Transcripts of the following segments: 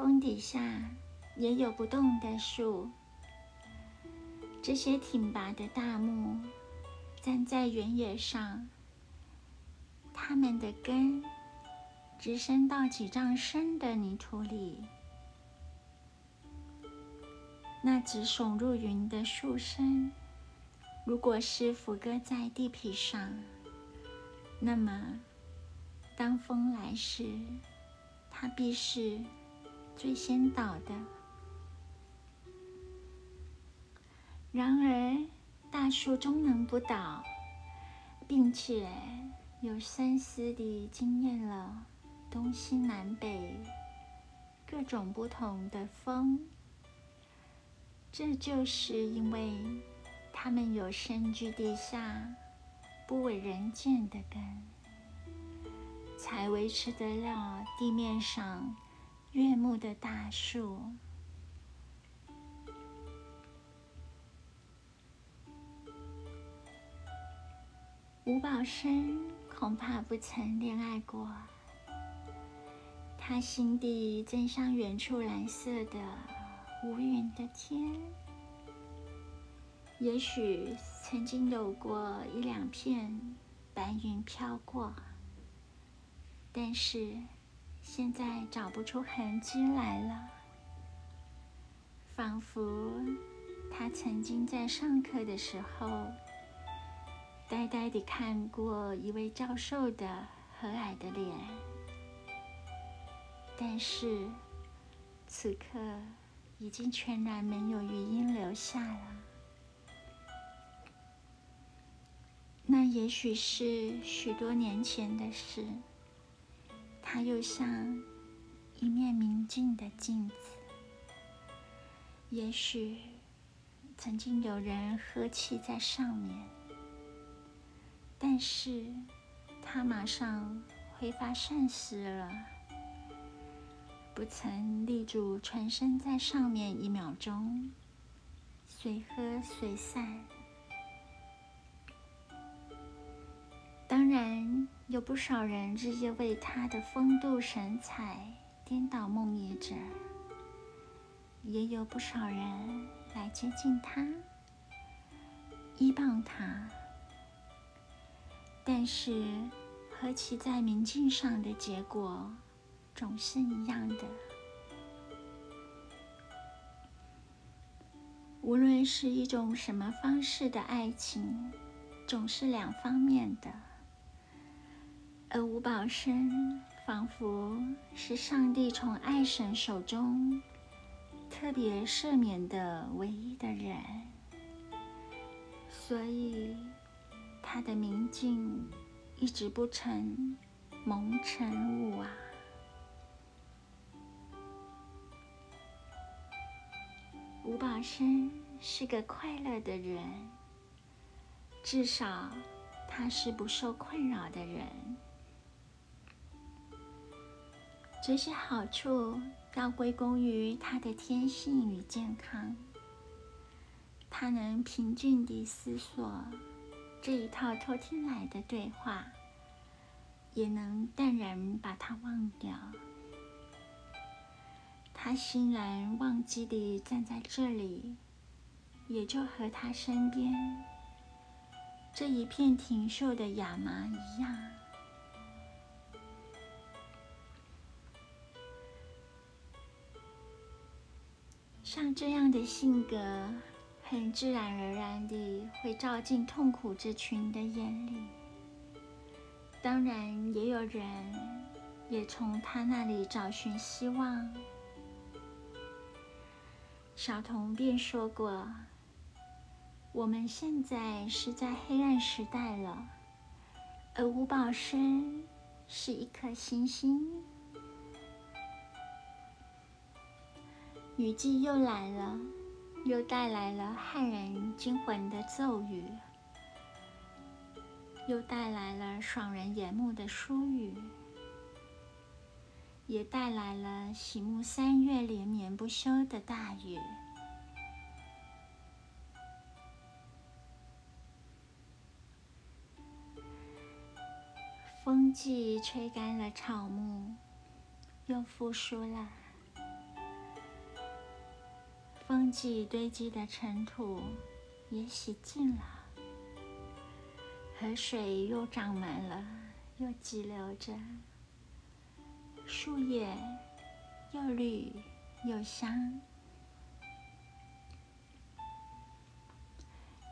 风底下也有不动的树。这些挺拔的大木站在原野上，它们的根直伸到几丈深的泥土里。那直耸入云的树身，如果是伏搁在地皮上，那么当风来时，它必是最先倒的。然而，大树终能不倒，并且有三思地经验了东西南北各种不同的风。这就是因为它们有深居地下、不为人见的根，才维持得了地面上悦目的大树。吴宝生恐怕不曾恋爱过，他心底正像远处蓝色的。无云的天，也许曾经有过一两片白云飘过，但是现在找不出痕迹来了，仿佛他曾经在上课的时候，呆呆地看过一位教授的和蔼的脸，但是此刻。已经全然没有余音留下了。那也许是许多年前的事。它又像一面明镜的镜子。也许曾经有人喝气在上面，但是它马上挥发散失了。不曾立住全身在上面一秒钟，随喝随散。当然，有不少人日夜为他的风度神采颠倒梦呓着，也有不少人来接近他，依傍他。但是，和其在明镜上的结果。总是一样的。无论是一种什么方式的爱情，总是两方面的。而吴宝生仿佛是上帝从爱神手中特别赦免的唯一的人，所以他的明镜一直不曾蒙尘雾啊。吴宝生是个快乐的人，至少他是不受困扰的人。这些好处要归功于他的天性与健康。他能平静地思索这一套偷听来的对话，也能淡然把它忘掉。他欣然忘记地站在这里，也就和他身边这一片挺秀的亚麻一样。像这样的性格，很自然而然地会照进痛苦之群的眼里。当然，也有人也从他那里找寻希望。小童便说过：“我们现在是在黑暗时代了，而吴宝生是一颗星星。”雨季又来了，又带来了骇人惊魂的骤雨，又带来了爽人眼目的疏雨。也带来了喜目三月连绵不休的大雨。风季吹干了草木，又复苏了。风季堆积的尘土也洗净了，河水又涨满了，又急流着，树叶又绿又香。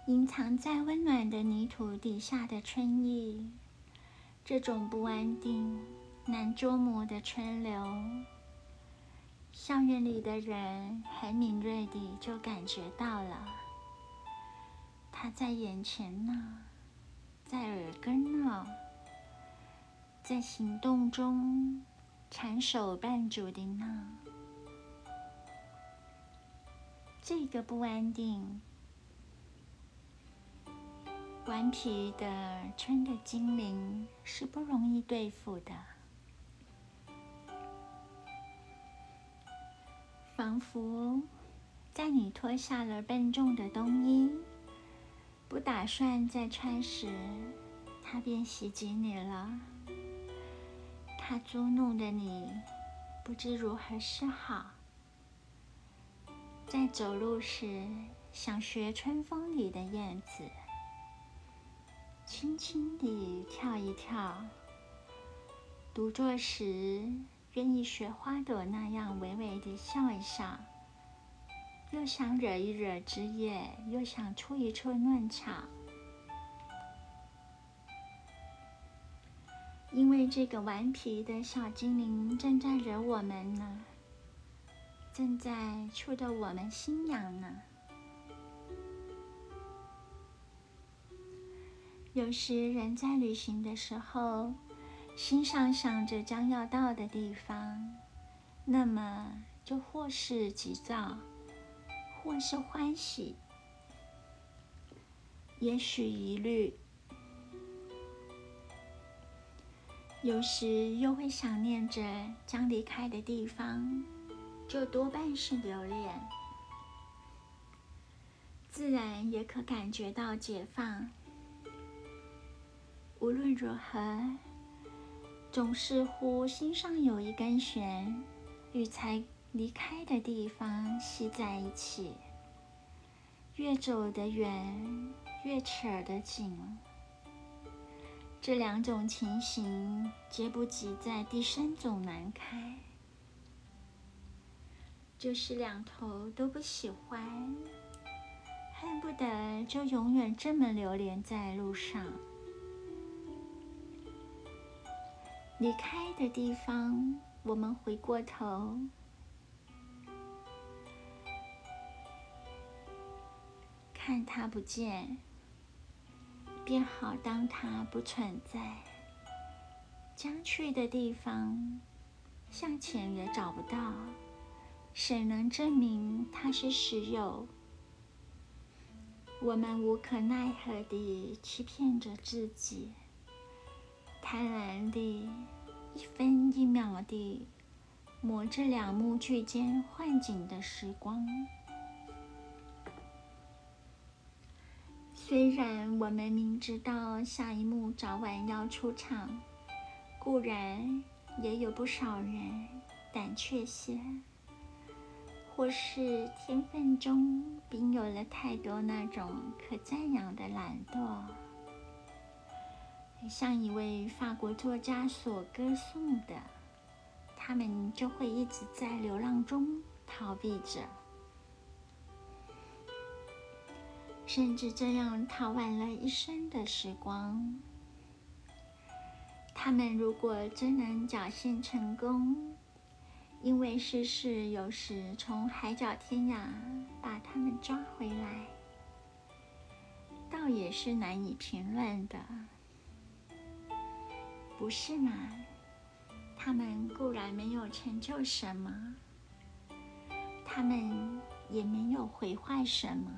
隐藏在温暖的泥土底下的春意，这种不安定、难捉摸的春流，校园里的人很敏锐地就感觉到了。他在眼前呢，在耳根呢，在行动中缠手绊足的呢。这个不安定。顽皮的春的精灵是不容易对付的，仿佛在你脱下了笨重的冬衣，不打算再穿时，它便袭击你了。它捉弄的你不知如何是好，在走路时想学春风里的燕子。轻轻地跳一跳，独坐时愿意学花朵那样微微地笑一笑，又想惹一惹枝叶，又想出一出嫩草，因为这个顽皮的小精灵正在惹我们呢，正在触得我们心痒呢。有时人在旅行的时候，心上想着将要到的地方，那么就或是急躁，或是欢喜，也许疑虑。有时又会想念着将离开的地方，就多半是留恋。自然也可感觉到解放。无论如何，总似乎心上有一根弦，与才离开的地方系在一起。越走得远，越扯得紧。这两种情形，皆不及在第三种难开，就是两头都不喜欢，恨不得就永远这么流连在路上。离开的地方，我们回过头，看它不见，便好当它不存在。将去的地方，向前也找不到，谁能证明它是实有？我们无可奈何地欺骗着自己。贪婪地，一分一秒地磨着两幕剧间幻景的时光。虽然我们明知道下一幕早晚要出场，固然也有不少人胆怯些，或是天分中并有了太多那种可赞扬的懒惰。像一位法国作家所歌颂的，他们就会一直在流浪中逃避着，甚至这样逃完了一生的时光。他们如果真能侥幸成功，因为世事有时从海角天涯把他们抓回来，倒也是难以评论的。不是吗？他们固然没有成就什么，他们也没有毁坏什么，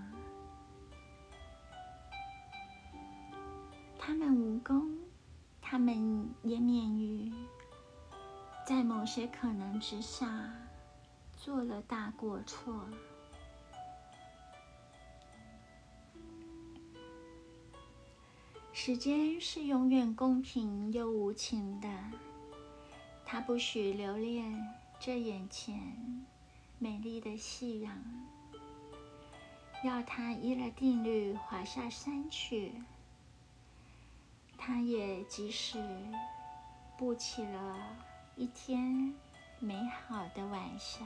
他们无功，他们也免于在某些可能之下做了大过错。时间是永远公平又无情的，它不许留恋这眼前美丽的夕阳，要他依了定律滑下山去。他也即使布起了一天美好的晚霞。